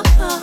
Oh,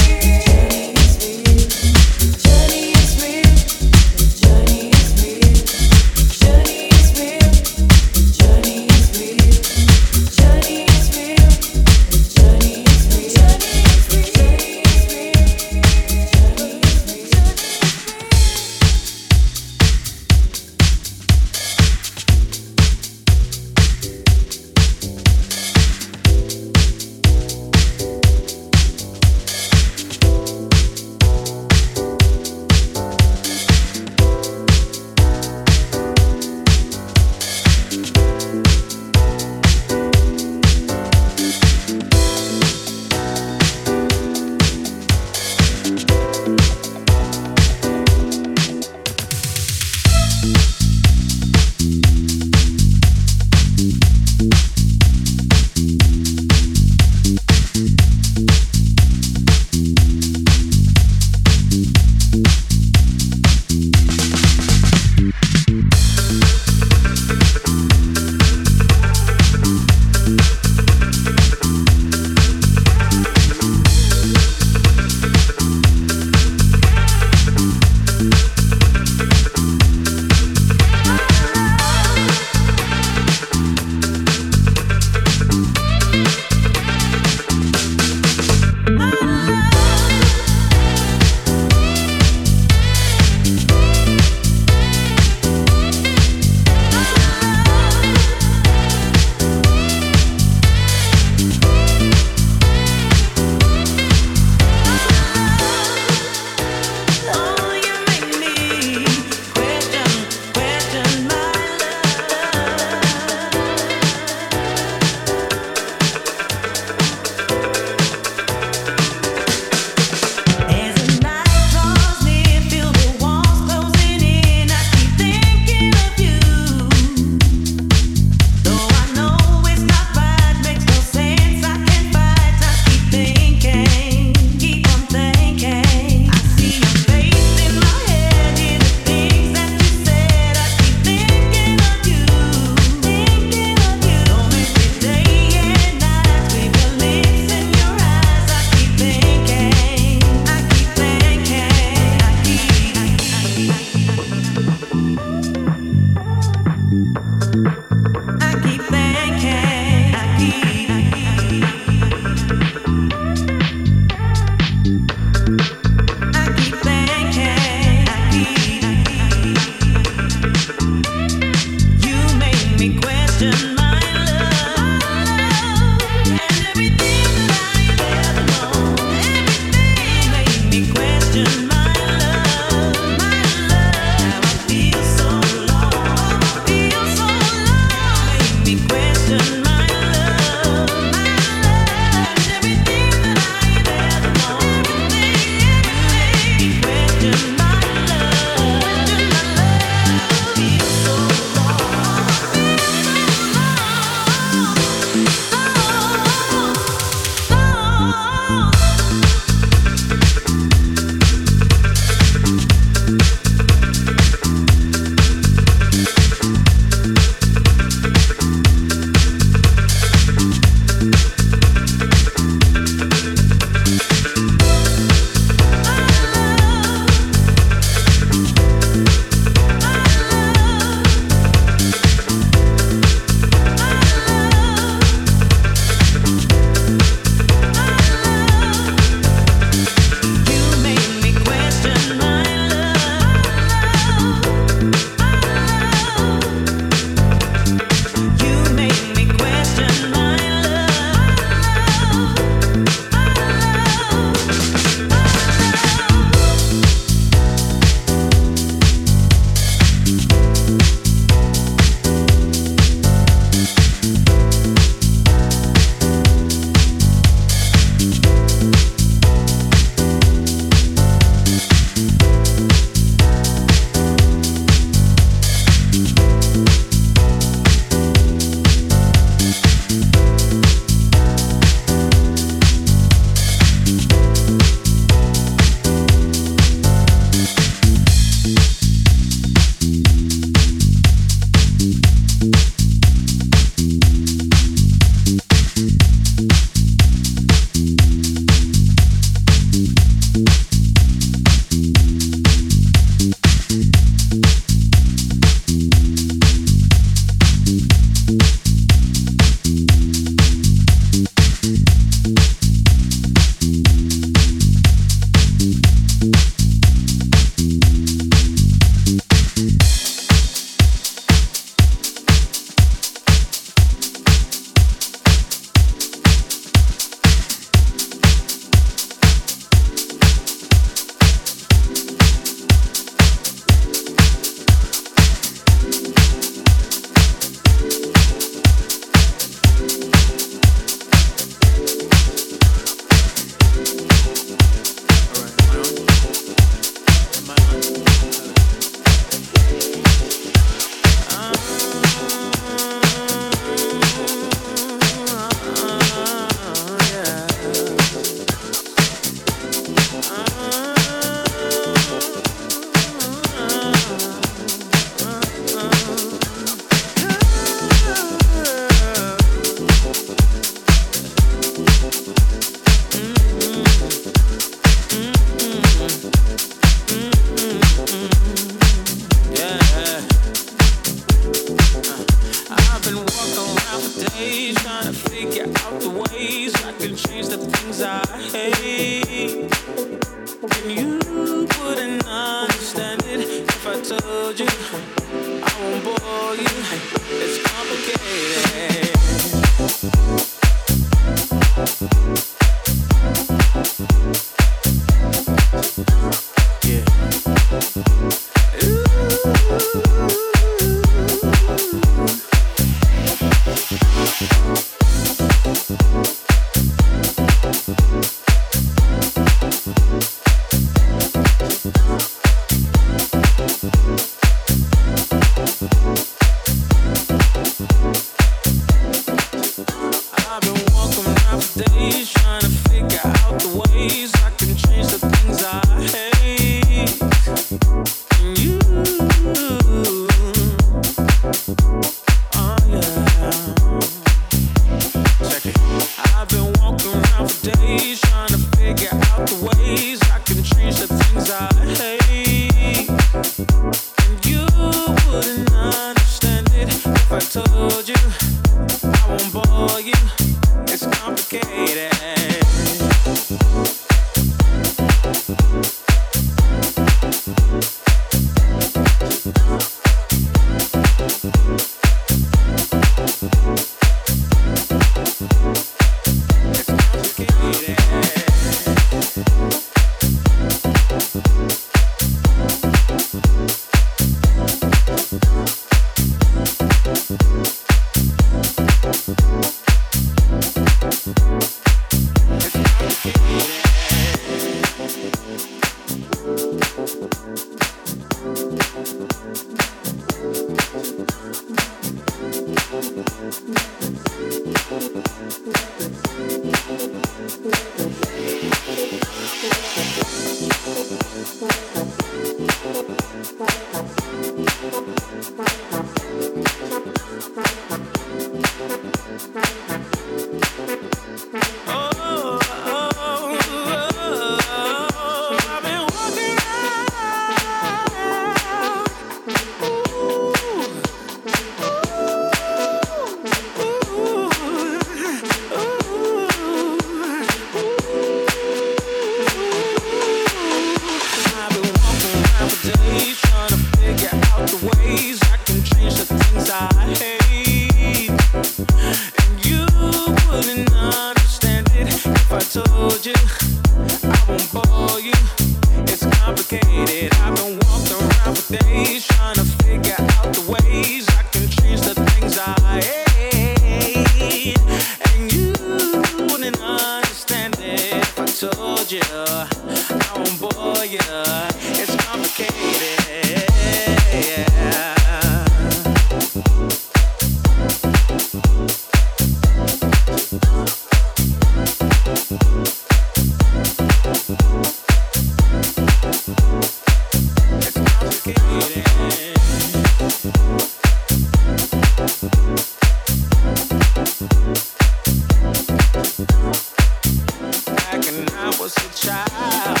was a child.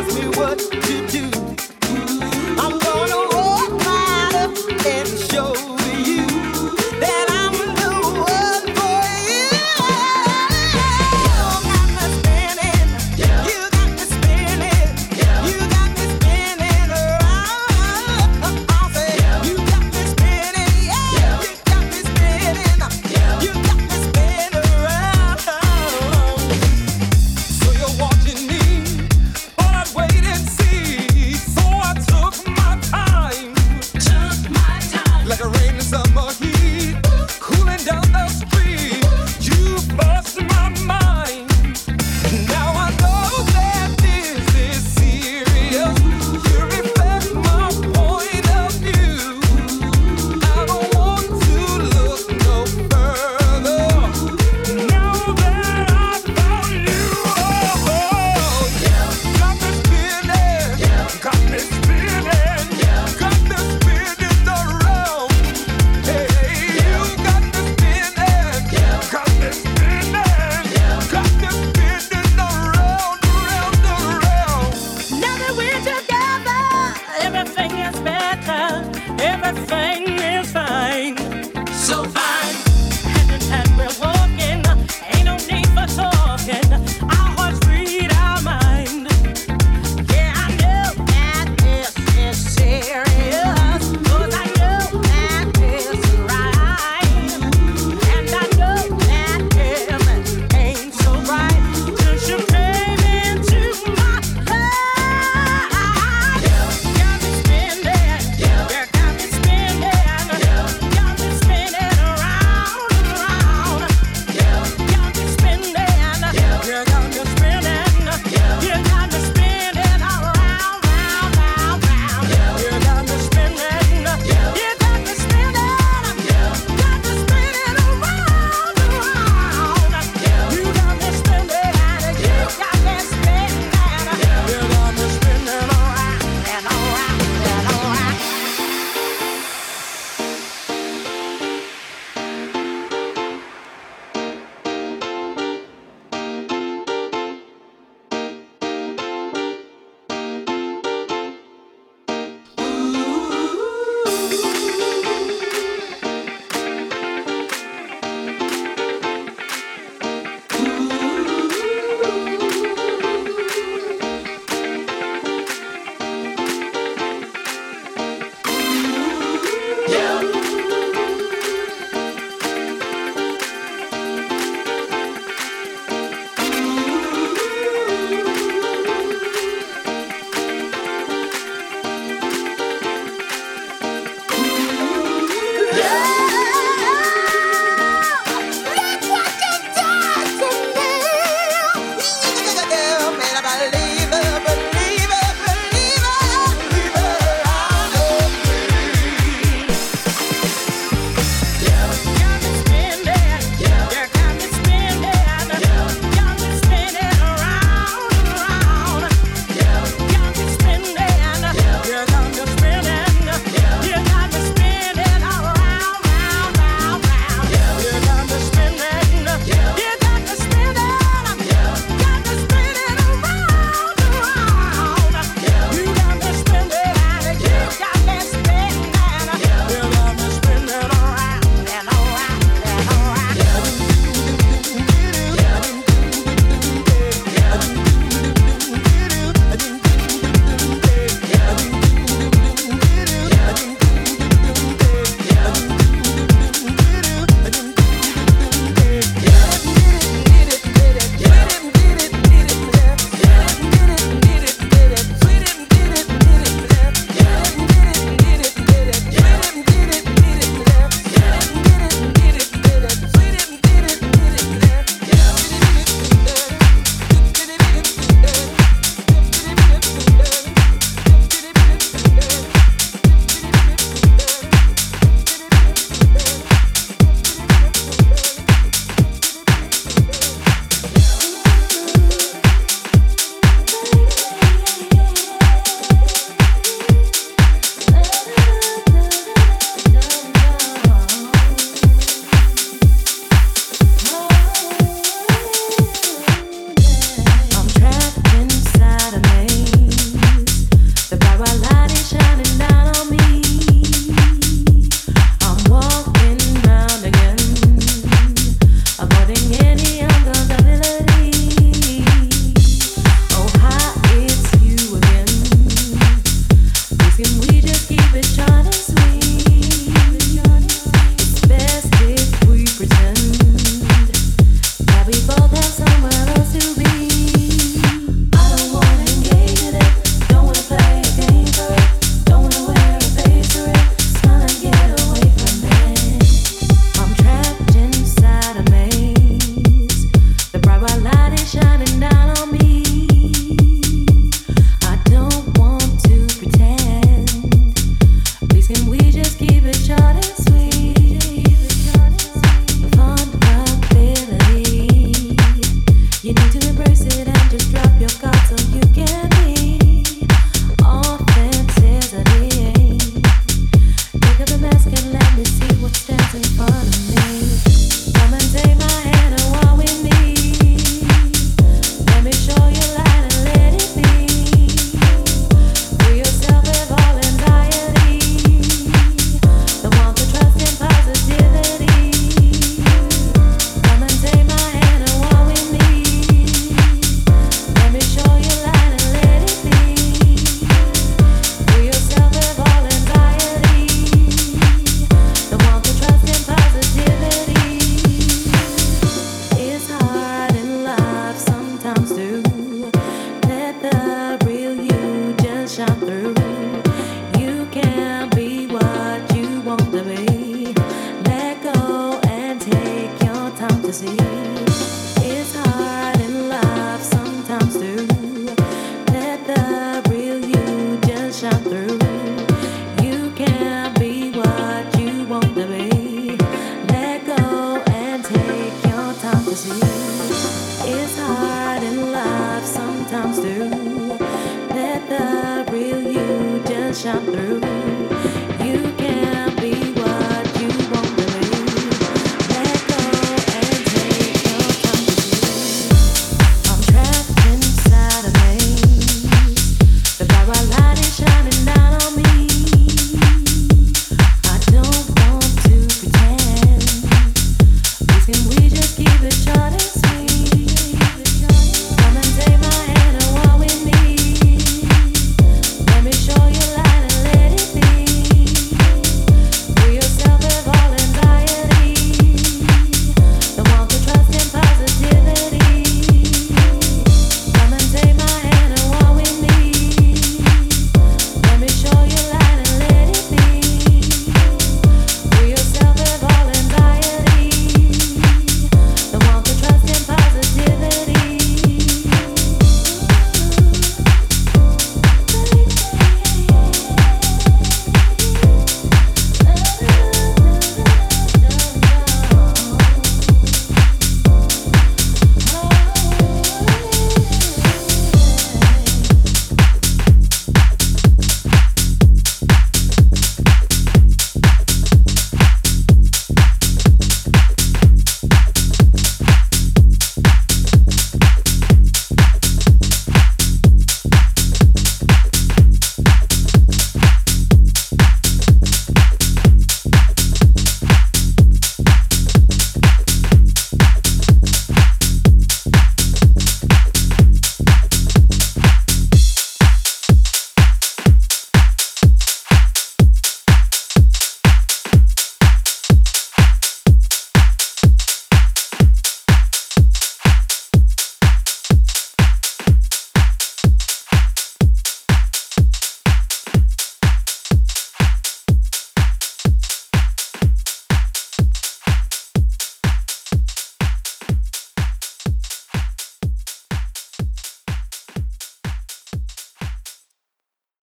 ask me what